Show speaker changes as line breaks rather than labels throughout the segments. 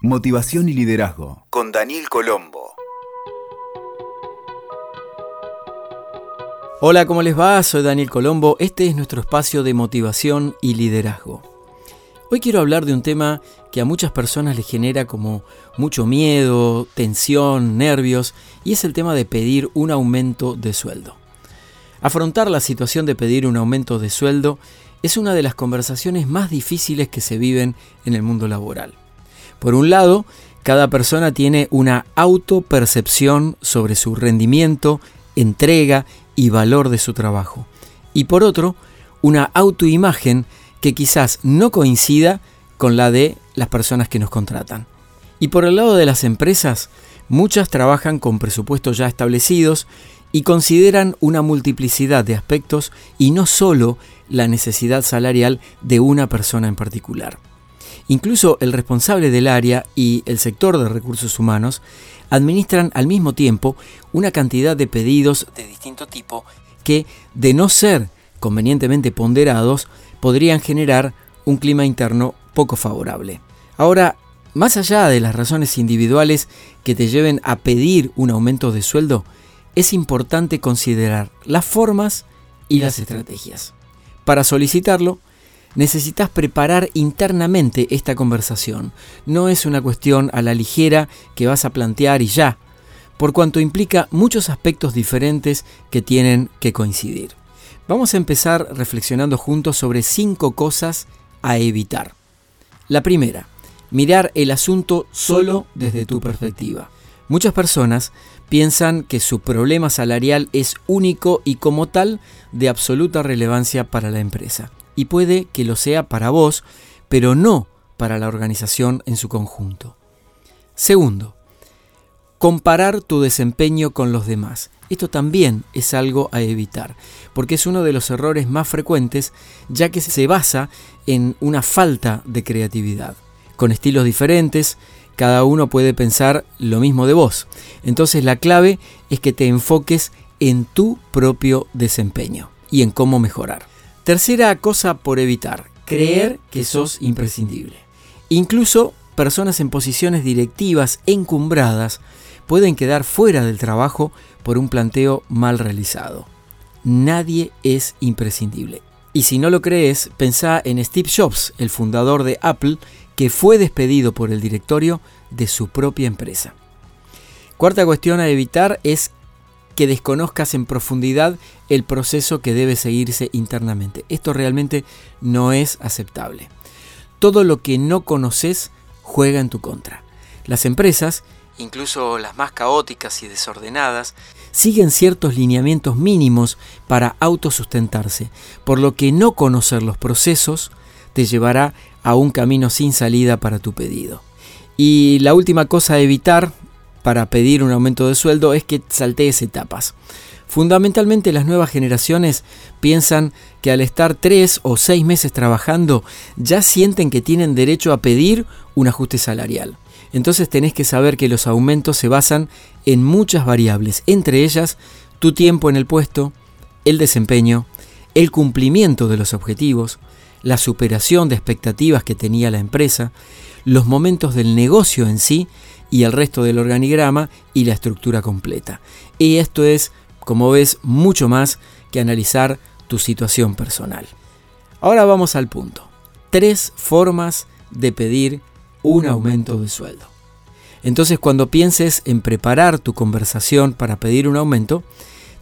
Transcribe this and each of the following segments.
Motivación y liderazgo con Daniel Colombo.
Hola, ¿cómo les va? Soy Daniel Colombo. Este es nuestro espacio de motivación y liderazgo. Hoy quiero hablar de un tema que a muchas personas les genera como mucho miedo, tensión, nervios, y es el tema de pedir un aumento de sueldo. Afrontar la situación de pedir un aumento de sueldo es una de las conversaciones más difíciles que se viven en el mundo laboral. Por un lado, cada persona tiene una autopercepción sobre su rendimiento, entrega y valor de su trabajo. Y por otro, una autoimagen que quizás no coincida con la de las personas que nos contratan. Y por el lado de las empresas, muchas trabajan con presupuestos ya establecidos y consideran una multiplicidad de aspectos y no solo la necesidad salarial de una persona en particular. Incluso el responsable del área y el sector de recursos humanos administran al mismo tiempo una cantidad de pedidos de distinto tipo que, de no ser convenientemente ponderados, podrían generar un clima interno poco favorable. Ahora, más allá de las razones individuales que te lleven a pedir un aumento de sueldo, es importante considerar las formas y las estrategias. Para solicitarlo, necesitas preparar internamente esta conversación. No es una cuestión a la ligera que vas a plantear y ya, por cuanto implica muchos aspectos diferentes que tienen que coincidir. Vamos a empezar reflexionando juntos sobre cinco cosas a evitar. La primera, mirar el asunto solo desde tu perspectiva. Muchas personas piensan que su problema salarial es único y como tal de absoluta relevancia para la empresa y puede que lo sea para vos, pero no para la organización en su conjunto. Segundo, comparar tu desempeño con los demás. Esto también es algo a evitar, porque es uno de los errores más frecuentes, ya que se basa en una falta de creatividad. Con estilos diferentes, cada uno puede pensar lo mismo de vos. Entonces la clave es que te enfoques en tu propio desempeño y en cómo mejorar. Tercera cosa por evitar, creer que sos imprescindible. Incluso personas en posiciones directivas encumbradas pueden quedar fuera del trabajo por un planteo mal realizado. Nadie es imprescindible. Y si no lo crees, pensá en Steve Jobs, el fundador de Apple, que fue despedido por el directorio de su propia empresa. Cuarta cuestión a evitar es que desconozcas en profundidad el proceso que debe seguirse internamente. Esto realmente no es aceptable. Todo lo que no conoces juega en tu contra. Las empresas, incluso las más caóticas y desordenadas, siguen ciertos lineamientos mínimos para autosustentarse, por lo que no conocer los procesos te llevará a un camino sin salida para tu pedido. Y la última cosa a evitar para pedir un aumento de sueldo es que saltees etapas. Fundamentalmente las nuevas generaciones piensan que al estar tres o seis meses trabajando ya sienten que tienen derecho a pedir un ajuste salarial. Entonces tenés que saber que los aumentos se basan en muchas variables, entre ellas tu tiempo en el puesto, el desempeño, el cumplimiento de los objetivos, la superación de expectativas que tenía la empresa, los momentos del negocio en sí y el resto del organigrama y la estructura completa. Y esto es, como ves, mucho más que analizar tu situación personal. Ahora vamos al punto. Tres formas de pedir un aumento de sueldo. Entonces cuando pienses en preparar tu conversación para pedir un aumento,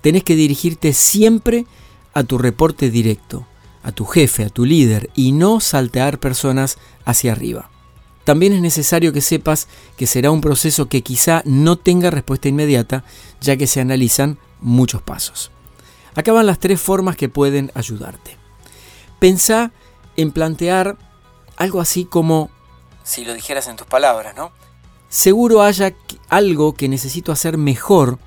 tenés que dirigirte siempre a tu reporte directo, a tu jefe, a tu líder y no saltear personas hacia arriba. También es necesario que sepas que será un proceso que quizá no tenga respuesta inmediata, ya que se analizan muchos pasos. Acá van las tres formas que pueden ayudarte. Pensá en plantear algo así como, si lo dijeras en tus palabras, ¿no? Seguro haya algo que necesito hacer mejor,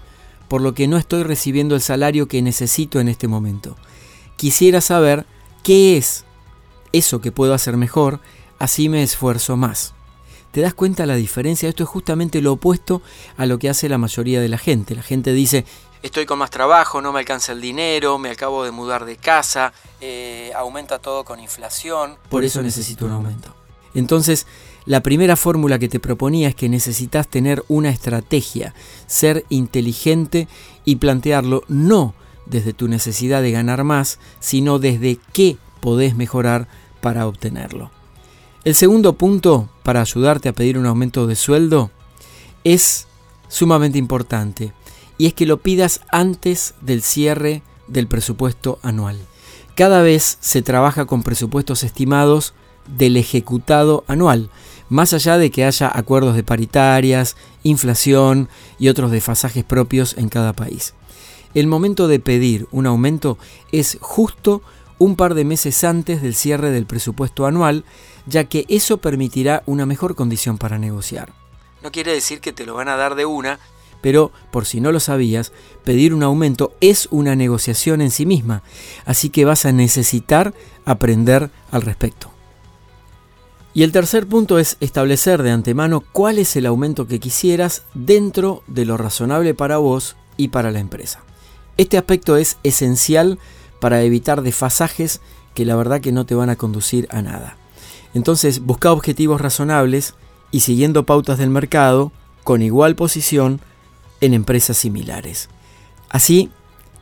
por lo que no estoy recibiendo el salario que necesito en este momento. Quisiera saber qué es eso que puedo hacer mejor así me esfuerzo más. ¿Te das cuenta la diferencia? Esto es justamente lo opuesto a lo que hace la mayoría de la gente. La gente dice, estoy con más trabajo, no me alcanza el dinero, me acabo de mudar de casa, eh, aumenta todo con inflación, por eso necesito un aumento. Entonces, la primera fórmula que te proponía es que necesitas tener una estrategia, ser inteligente y plantearlo no desde tu necesidad de ganar más, sino desde qué podés mejorar para obtenerlo. El segundo punto para ayudarte a pedir un aumento de sueldo es sumamente importante y es que lo pidas antes del cierre del presupuesto anual. Cada vez se trabaja con presupuestos estimados del ejecutado anual, más allá de que haya acuerdos de paritarias, inflación y otros desfasajes propios en cada país. El momento de pedir un aumento es justo un par de meses antes del cierre del presupuesto anual, ya que eso permitirá una mejor condición para negociar. No quiere decir que te lo van a dar de una, pero por si no lo sabías, pedir un aumento es una negociación en sí misma, así que vas a necesitar aprender al respecto. Y el tercer punto es establecer de antemano cuál es el aumento que quisieras dentro de lo razonable para vos y para la empresa. Este aspecto es esencial para evitar desfasajes que la verdad que no te van a conducir a nada. Entonces busca objetivos razonables y siguiendo pautas del mercado con igual posición en empresas similares. Así,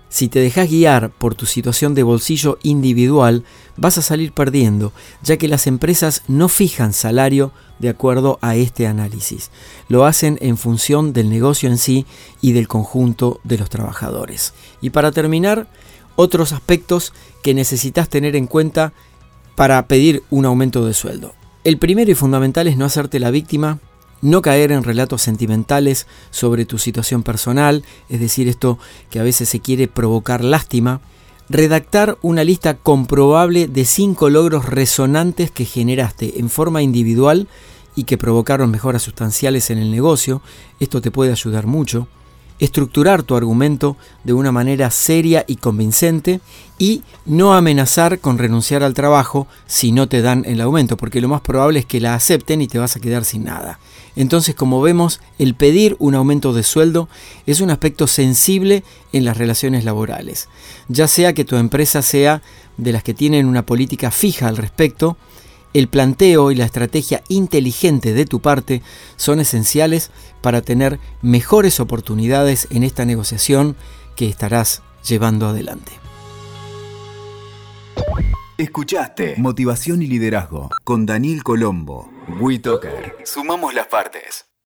si te dejas guiar por tu situación de bolsillo individual, vas a salir perdiendo, ya que las empresas no fijan salario de acuerdo a este análisis. Lo hacen en función del negocio en sí y del conjunto de los trabajadores. Y para terminar, otros aspectos que necesitas tener en cuenta para pedir un aumento de sueldo. El primero y fundamental es no hacerte la víctima, no caer en relatos sentimentales sobre tu situación personal, es decir, esto que a veces se quiere provocar lástima, redactar una lista comprobable de cinco logros resonantes que generaste en forma individual y que provocaron mejoras sustanciales en el negocio, esto te puede ayudar mucho estructurar tu argumento de una manera seria y convincente y no amenazar con renunciar al trabajo si no te dan el aumento, porque lo más probable es que la acepten y te vas a quedar sin nada. Entonces, como vemos, el pedir un aumento de sueldo es un aspecto sensible en las relaciones laborales, ya sea que tu empresa sea de las que tienen una política fija al respecto, el planteo y la estrategia inteligente de tu parte son esenciales para tener mejores oportunidades en esta negociación que estarás llevando adelante.
Escuchaste Motivación y Liderazgo con Daniel Colombo. WeToker. Sumamos las partes.